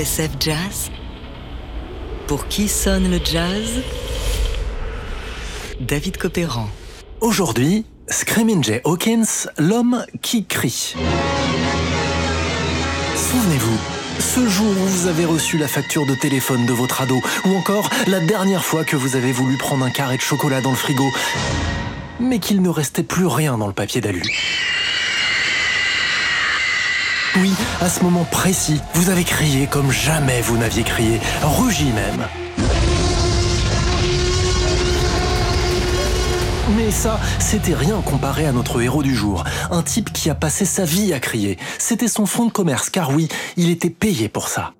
TSF Jazz Pour qui sonne le jazz? David Copéran. Aujourd'hui, Screaming Jay Hawkins, l'homme qui crie. Souvenez-vous, ce jour où vous avez reçu la facture de téléphone de votre ado, ou encore la dernière fois que vous avez voulu prendre un carré de chocolat dans le frigo, mais qu'il ne restait plus rien dans le papier d'alu. Oui, à ce moment précis, vous avez crié comme jamais vous n'aviez crié, rugi même. Mais ça, c'était rien comparé à notre héros du jour, un type qui a passé sa vie à crier. C'était son fonds de commerce, car oui, il était payé pour ça.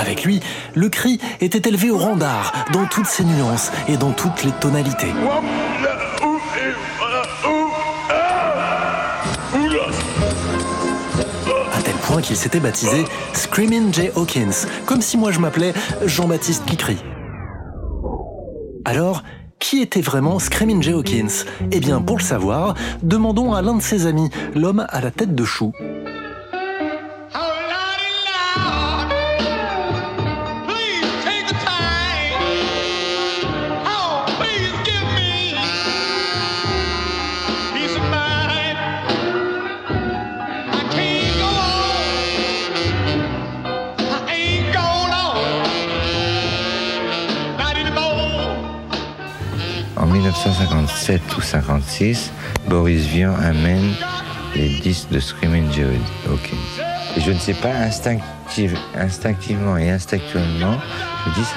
Avec lui, le cri était élevé au rang d'art, dans toutes ses nuances et dans toutes les tonalités. À tel point qu'il s'était baptisé Screaming Jay Hawkins, comme si moi je m'appelais Jean-Baptiste qui crie. Alors, qui était vraiment Screaming Jay Hawkins? Eh bien, pour le savoir, demandons à l'un de ses amis, l'homme à la tête de chou. 1957 ou 56, Boris Vian amène les disques de Screaming Jay Hawkins. Et je ne sais pas, instinctive, instinctivement et instinctuellement, je dis ça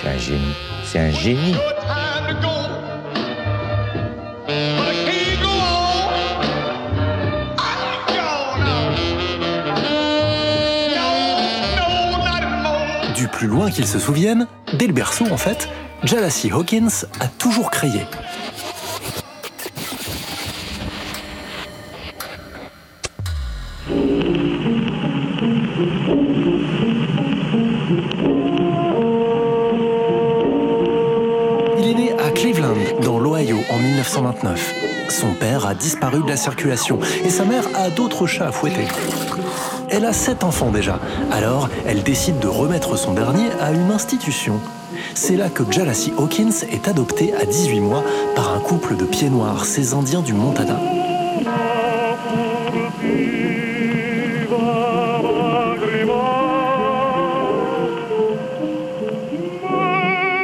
c'est un génie. C'est un génie. Du plus loin qu'il se souvienne, dès le berceau en fait, Jalassie Hawkins a toujours crié. Cleveland, dans l'Ohio, en 1929. Son père a disparu de la circulation et sa mère a d'autres chats à fouetter. Elle a sept enfants déjà, alors elle décide de remettre son dernier à une institution. C'est là que Jalassie Hawkins est adoptée à 18 mois par un couple de pieds noirs, ces Indiens du Montana.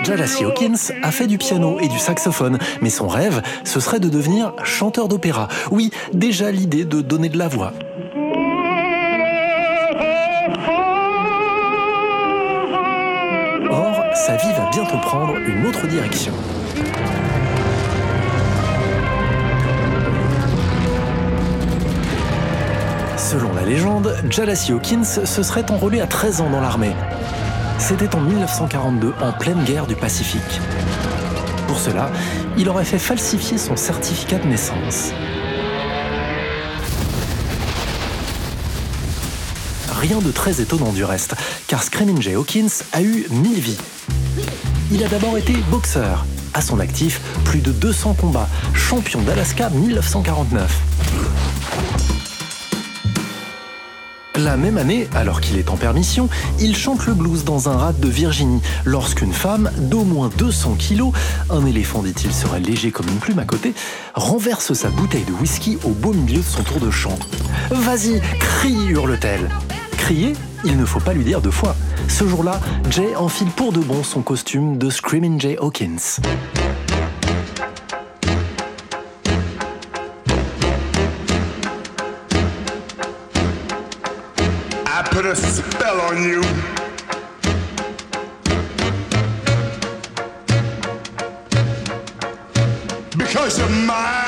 Jalassie Hawkins a fait du piano et du saxophone, mais son rêve, ce serait de devenir chanteur d'opéra. Oui, déjà l'idée de donner de la voix. Or, sa vie va bientôt prendre une autre direction. Selon la légende, Jalassie Hawkins se serait enrôlé à 13 ans dans l'armée. C'était en 1942, en pleine guerre du Pacifique. Pour cela, il aurait fait falsifier son certificat de naissance. Rien de très étonnant du reste, car Screaming Jay Hawkins a eu mille vies. Il a d'abord été boxeur. À son actif, plus de 200 combats, champion d'Alaska 1949. La même année, alors qu'il est en permission, il chante le blues dans un rad de Virginie, lorsqu'une femme d'au moins 200 kilos, un éléphant dit-il serait léger comme une plume à côté, renverse sa bouteille de whisky au beau milieu de son tour de chant. Vas-y, crie, hurle-t-elle. Crier, il ne faut pas lui dire deux fois. Ce jour-là, Jay enfile pour de bon son costume de Screaming Jay Hawkins. I put a spell on you. Because you're mine.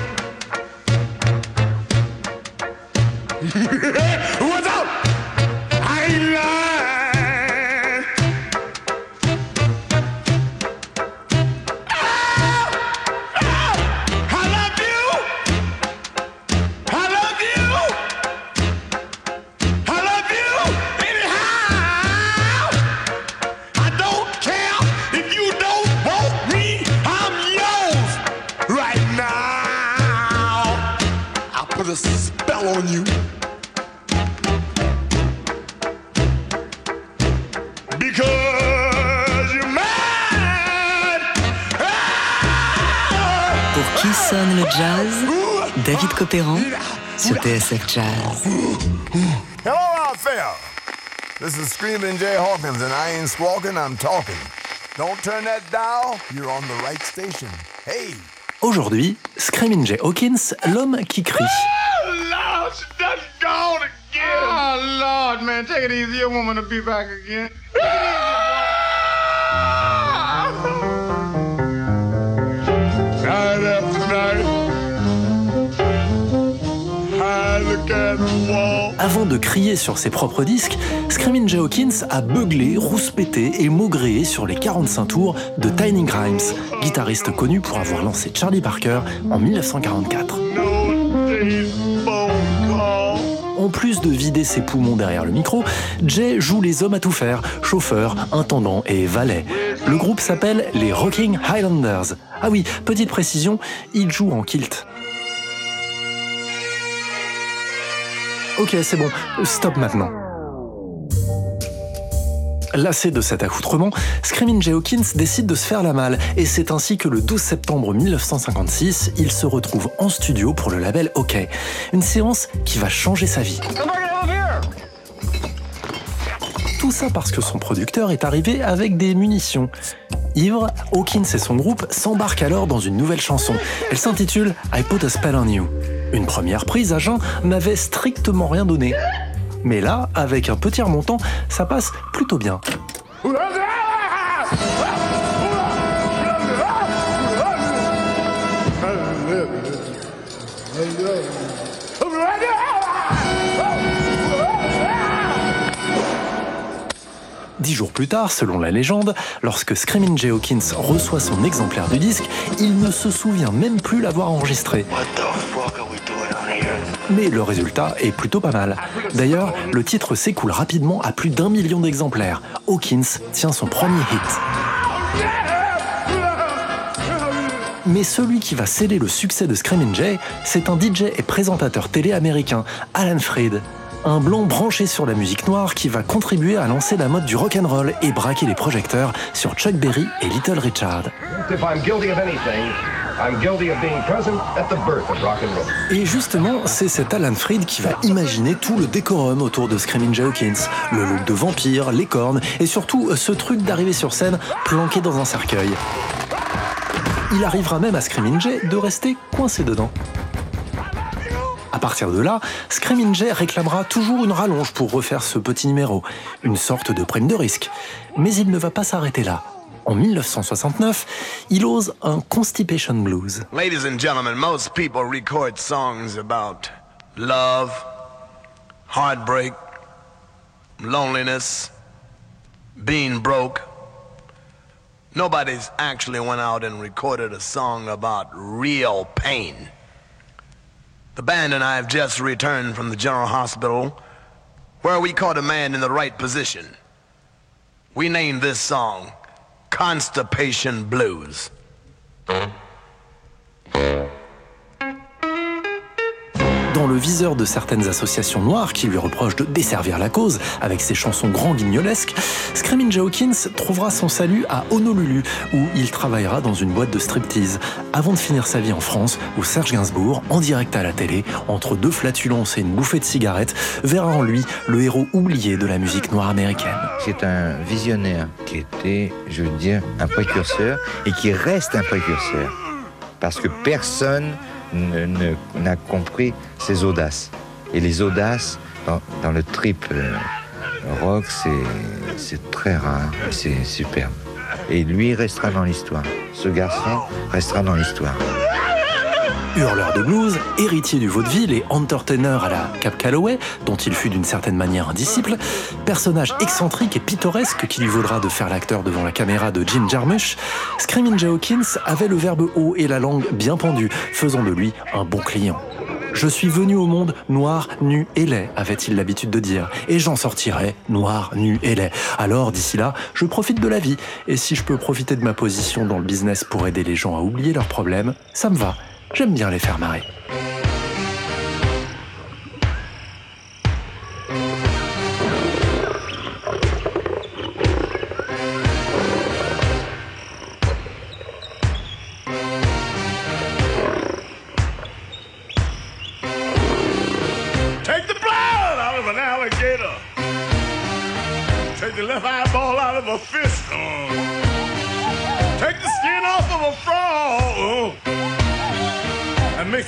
What's up? I! I love you. I love you. I love you anyhow. I don't care if you don't want me. I'm yours right now. I'll put a spell on you. Jazz David Copéran sur TSF Jazz. Hello out there. This is Screaming Jay Hawkins, and I ain't squawking, I'm talking. Don't turn that dial, you're on the right station. Hey! Aujourd'hui, Screaming Jay Hawkins, l'homme qui crie. Oh, Lord, she done gone again. Oh, Lord, man, take it easy. Your woman will be back again. Avant de crier sur ses propres disques, Screaming Jay Hawkins a beuglé, rouspété et maugréé sur les 45 tours de Tiny Grimes, guitariste connu pour avoir lancé Charlie Parker en 1944. No day's phone call. En plus de vider ses poumons derrière le micro, Jay joue les hommes à tout faire, chauffeur, intendant et valet. Le groupe s'appelle les Rocking Highlanders. Ah oui, petite précision, il joue en kilt. Ok, c'est bon, stop maintenant. Lassé de cet accoutrement, Screaming Jay Hawkins décide de se faire la malle et c'est ainsi que le 12 septembre 1956, il se retrouve en studio pour le label OK. Une séance qui va changer sa vie. Tout ça parce que son producteur est arrivé avec des munitions. Ivre, Hawkins et son groupe s'embarquent alors dans une nouvelle chanson. Elle s'intitule I Put a Spell on You. Une première prise à jeun n'avait strictement rien donné. Mais là, avec un petit remontant, ça passe plutôt bien. Dix jours plus tard, selon la légende, lorsque Screaming Jay Hawkins reçoit son exemplaire du disque, il ne se souvient même plus l'avoir enregistré. Mais le résultat est plutôt pas mal. D'ailleurs, le titre s'écoule rapidement à plus d'un million d'exemplaires. Hawkins tient son premier hit. Mais celui qui va sceller le succès de Screamin' Jay, c'est un DJ et présentateur télé américain, Alan Freed. Un blanc branché sur la musique noire qui va contribuer à lancer la mode du rock'n'roll et braquer les projecteurs sur Chuck Berry et Little Richard. Et justement, c'est cet Alan Freed qui va imaginer tout le décorum autour de Screaming Hawkins. Le look de vampire, les cornes et surtout ce truc d'arriver sur scène planqué dans un cercueil. Il arrivera même à Screaming Jay de rester coincé dedans. À partir de là, Screaming Jay réclamera toujours une rallonge pour refaire ce petit numéro, une sorte de prime de risque. Mais il ne va pas s'arrêter là. En 1969, il ose un Constipation Blues. Ladies and gentlemen, most people record songs about love, heartbreak, loneliness, being broke. Nobody's actually went out and recorded a song about real pain. The band and I have just returned from the General Hospital where we caught a man in the right position. We named this song Constipation Blues. Le viseur de certaines associations noires qui lui reprochent de desservir la cause avec ses chansons grand guignolesques, Screaming Hawkins trouvera son salut à Honolulu où il travaillera dans une boîte de striptease avant de finir sa vie en France où Serge Gainsbourg, en direct à la télé, entre deux flatulences et une bouffée de cigarette, verra en lui le héros oublié de la musique noire américaine. C'est un visionnaire qui était, je veux dire, un précurseur et qui reste un précurseur. Parce que personne ne- ne- n'a compris ses audaces. Et les audaces, dans, dans le triple rock, c'est- c'est très rare, c'est superbe. Et lui restera dans l'histoire. Ce garçon restera dans l'histoire. Hurleur de blues, héritier du vaudeville et entertainer à la Cap Calloway, dont il fut d'une certaine manière un disciple, personnage excentrique et pittoresque qui lui vaudra de faire l'acteur devant la caméra de Jim Jarmusch, Screaming Hawkins avait le verbe haut et la langue bien pendue, faisant de lui un bon client. Je suis venu au monde noir, nu et laid, avait-il l'habitude de dire, et j'en sortirai noir, nu et laid. Alors, d'ici là, je profite de la vie, et si je peux profiter de ma position dans le business pour aider les gens à oublier leurs problèmes, ça me va. J'aime bien les faire marrer.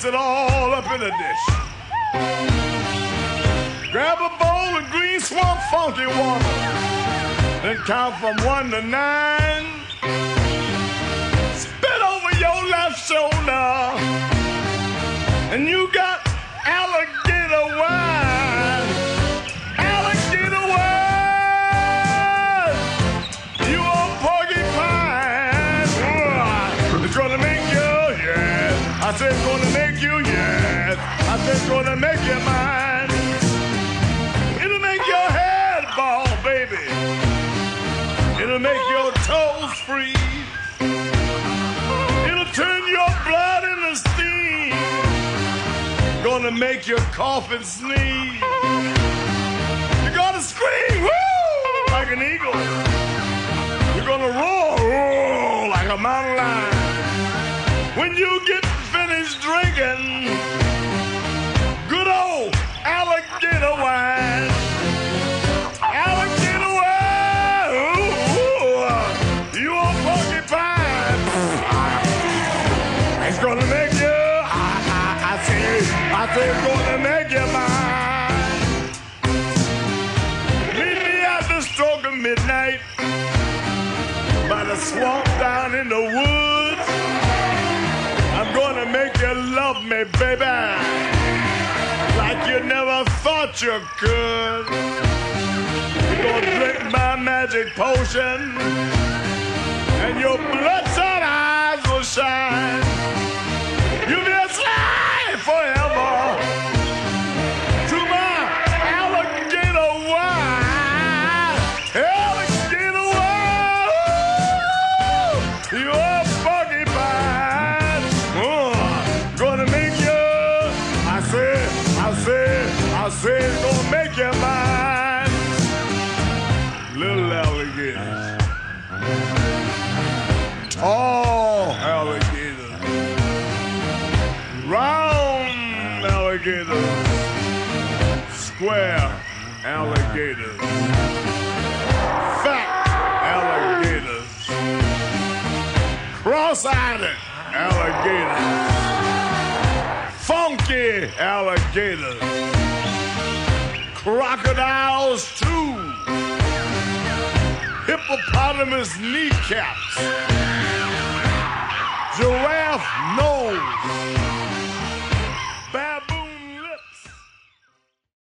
It all up in a dish. Grab a bowl of green swamp funky water. Then count from one to nine. Spit over your left shoulder. And you got I said gonna make you, yeah. I said gonna make you mine. It'll make your head ball, baby. It'll make your toes freeze. It'll turn your blood into steam gonna make your and sneeze. You're gonna scream, woo, like an eagle. You're gonna roar, roar, like a mountain lion. When you get finished drinking, good old alligator wine. Alligator wine, ooh, you a porcupine. It's gonna make you, I, say, I say gonna make you mine. Meet me at the stroke of midnight by the swamp down in the woods. Me, baby, like you never thought you could. You're gonna drink my magic potion, and your bloodshot eyes will shine. You'll be a slave forever alligators, funky alligators, crocodiles too, hippopotamus kneecaps, giraffe nose,